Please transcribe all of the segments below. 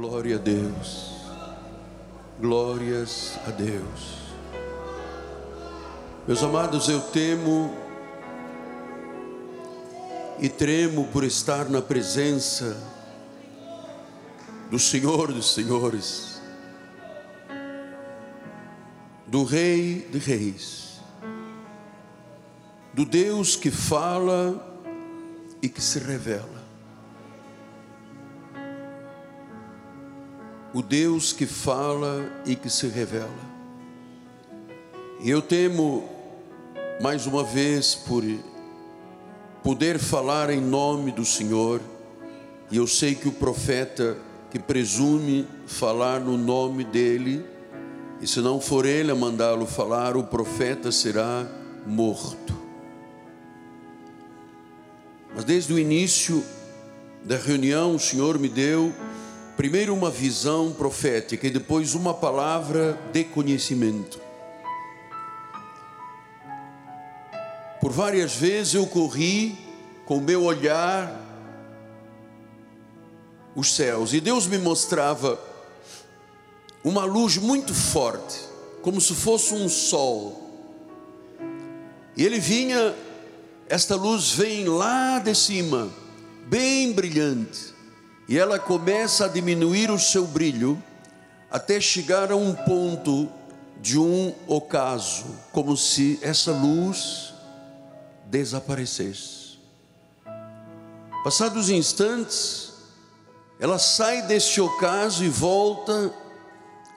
Glória a Deus. Glórias a Deus. Meus amados, eu temo e tremo por estar na presença do Senhor dos Senhores, do Rei de Reis, do Deus que fala e que se revela. O Deus que fala e que se revela. E eu temo, mais uma vez, por poder falar em nome do Senhor, e eu sei que o profeta que presume falar no nome dele, e se não for ele a mandá-lo falar, o profeta será morto. Mas desde o início da reunião, o Senhor me deu Primeiro uma visão profética e depois uma palavra de conhecimento. Por várias vezes eu corri com o meu olhar os céus e Deus me mostrava uma luz muito forte, como se fosse um sol. E ele vinha, esta luz vem lá de cima, bem brilhante e ela começa a diminuir o seu brilho até chegar a um ponto de um ocaso, como se essa luz desaparecesse. Passados instantes, ela sai desse ocaso e volta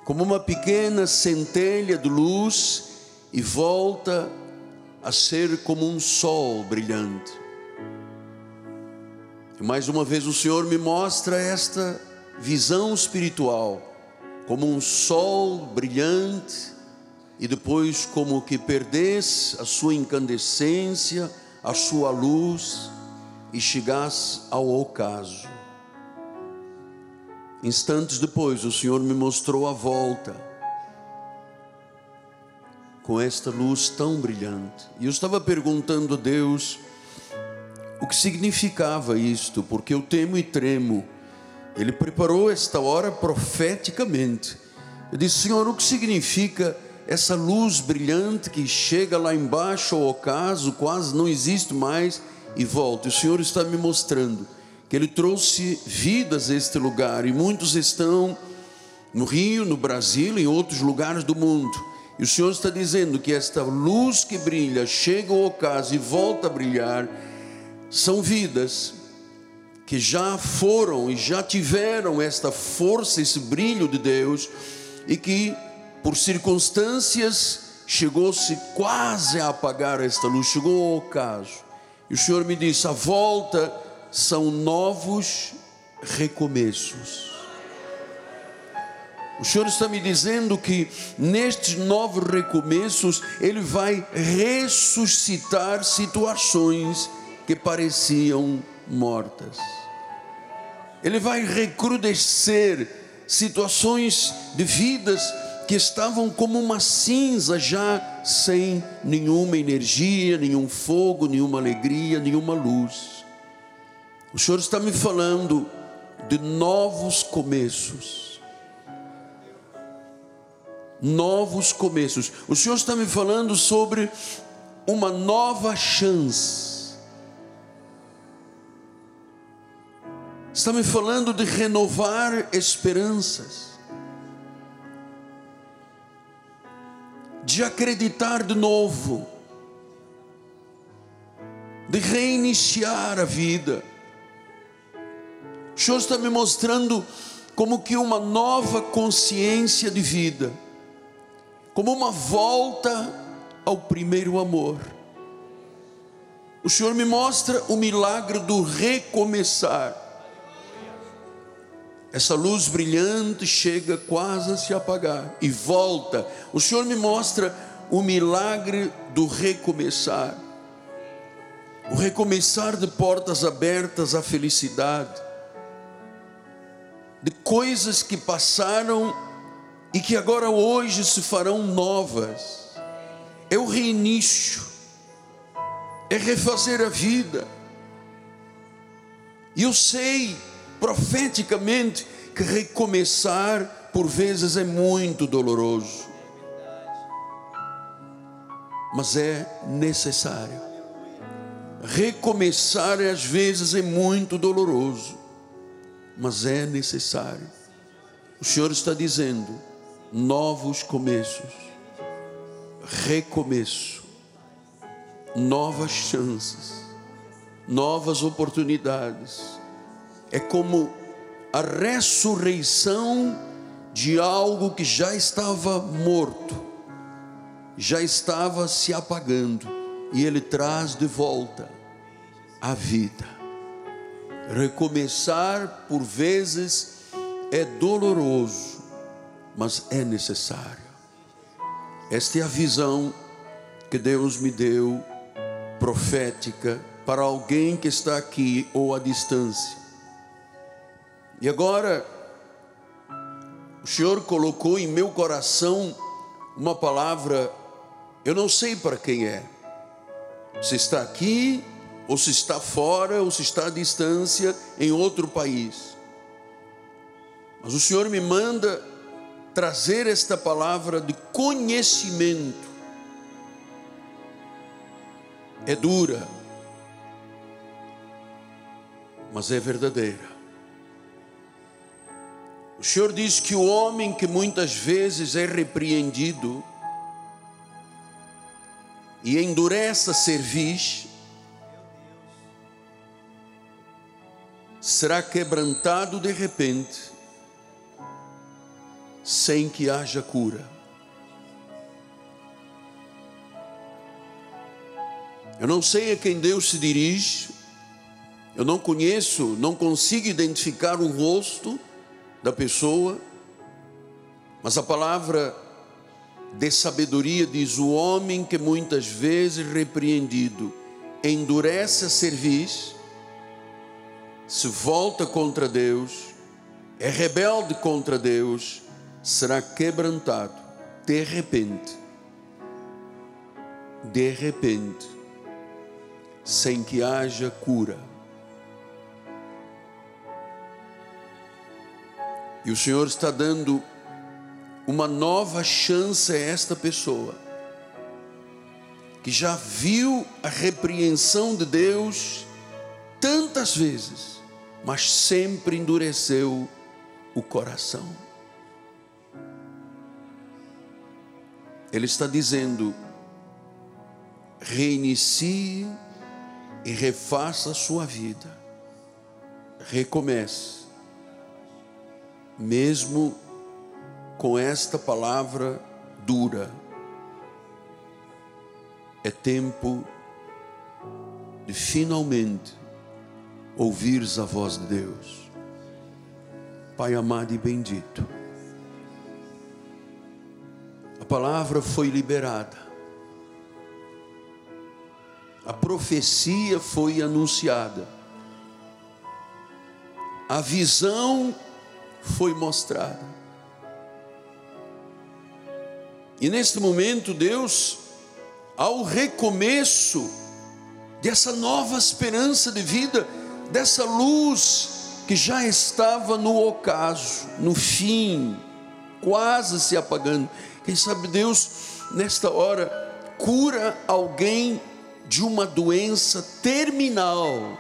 como uma pequena centelha de luz e volta a ser como um sol brilhante. Mais uma vez o Senhor me mostra esta visão espiritual, como um sol brilhante e depois como que perdesse a sua incandescência, a sua luz e chegasse ao ocaso. Instantes depois, o Senhor me mostrou a volta com esta luz tão brilhante. E eu estava perguntando a Deus, o que significava isto, porque eu temo e tremo. Ele preparou esta hora profeticamente. Eu disse, Senhor, o que significa essa luz brilhante que chega lá embaixo ao ocaso, quase não existe mais e volta? O Senhor está me mostrando que Ele trouxe vidas a este lugar e muitos estão no Rio, no Brasil, em outros lugares do mundo. E o Senhor está dizendo que esta luz que brilha chega ao ocaso e volta a brilhar são vidas que já foram e já tiveram esta força, esse brilho de Deus, e que por circunstâncias chegou-se quase a apagar esta luz, chegou ao caso. E o Senhor me disse: a volta são novos recomeços. O Senhor está me dizendo que nestes novos recomeços Ele vai ressuscitar situações que pareciam mortas. Ele vai recrudescer situações de vidas que estavam como uma cinza, já sem nenhuma energia, nenhum fogo, nenhuma alegria, nenhuma luz. O Senhor está me falando de novos começos. Novos começos. O Senhor está me falando sobre uma nova chance está me falando de renovar esperanças, de acreditar de novo, de reiniciar a vida. O Senhor está me mostrando como que uma nova consciência de vida, como uma volta ao primeiro amor. O Senhor me mostra o milagre do recomeçar essa luz brilhante chega quase a se apagar e volta. O Senhor me mostra o milagre do recomeçar. O recomeçar de portas abertas à felicidade, de coisas que passaram e que agora hoje se farão novas. É o reinício, é refazer a vida. E eu sei profeticamente que recomeçar por vezes é muito doloroso, mas é necessário. Recomeçar às vezes é muito doloroso, mas é necessário. O Senhor está dizendo: novos começos, recomeço, novas chances, novas oportunidades. É como a ressurreição de algo que já estava morto, já estava se apagando, e Ele traz de volta a vida. Recomeçar por vezes é doloroso, mas é necessário. Esta é a visão que Deus me deu, profética, para alguém que está aqui ou à distância. E agora, o Senhor colocou em meu coração uma palavra, eu não sei para quem é, se está aqui, ou se está fora, ou se está à distância em outro país. Mas o Senhor me manda trazer esta palavra de conhecimento. É dura, mas é verdadeira. O Senhor diz que o homem que muitas vezes é repreendido e endurece a cerviz, será quebrantado de repente sem que haja cura. Eu não sei a quem Deus se dirige, eu não conheço, não consigo identificar o rosto da pessoa, mas a palavra de sabedoria diz: o homem que muitas vezes repreendido endurece a cerviz, se volta contra Deus, é rebelde contra Deus, será quebrantado de repente, de repente, sem que haja cura. E o Senhor está dando uma nova chance a esta pessoa, que já viu a repreensão de Deus tantas vezes, mas sempre endureceu o coração. Ele está dizendo: reinicie e refaça a sua vida, recomece, mesmo com esta palavra dura. É tempo de finalmente ouvires a voz de Deus. Pai amado e bendito a palavra foi liberada, a profecia foi anunciada, a visão foi mostrada. E neste momento, Deus, ao recomeço dessa nova esperança de vida, dessa luz que já estava no ocaso, no fim, quase se apagando, quem sabe Deus, nesta hora, cura alguém de uma doença terminal,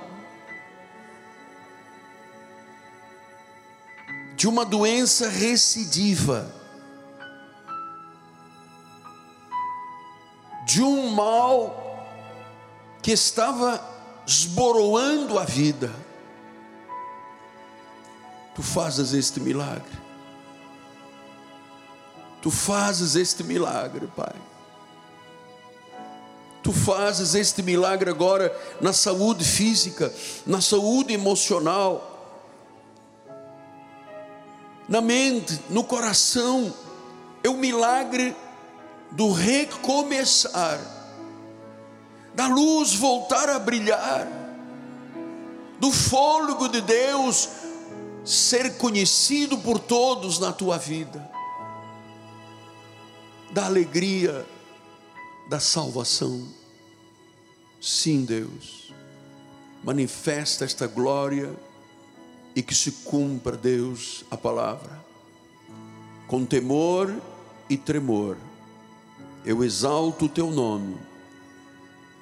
de uma doença recidiva, de um mal que estava esboroando a vida. Tu fazes este milagre. Tu fazes este milagre, Pai. Tu fazes este milagre agora na saúde física, na saúde emocional, na mente, no coração. É o milagre do recomeçar, da luz voltar a brilhar, do fôlego de Deus ser conhecido por todos na tua vida da alegria da salvação. Sim, Deus, manifesta esta glória e que se cumpra, Deus, a palavra, com temor e tremor. Eu exalto o teu nome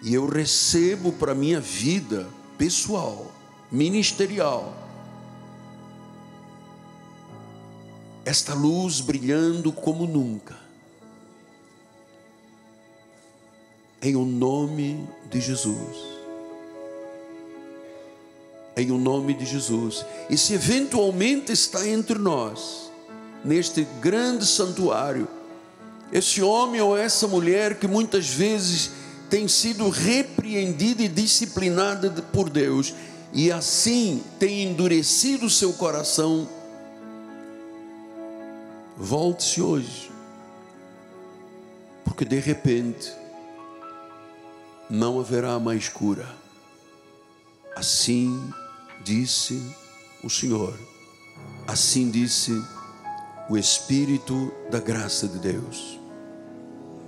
e eu recebo para minha vida pessoal, ministerial, esta luz brilhando como nunca. Em o nome de Jesus em o nome de Jesus. E se eventualmente está entre nós, neste grande santuário, esse homem ou essa mulher que muitas vezes tem sido repreendida e disciplinada por Deus, e assim tem endurecido o seu coração, volte-se hoje, porque de repente não haverá mais cura. Assim disse o Senhor. Assim disse o Espírito da graça de Deus.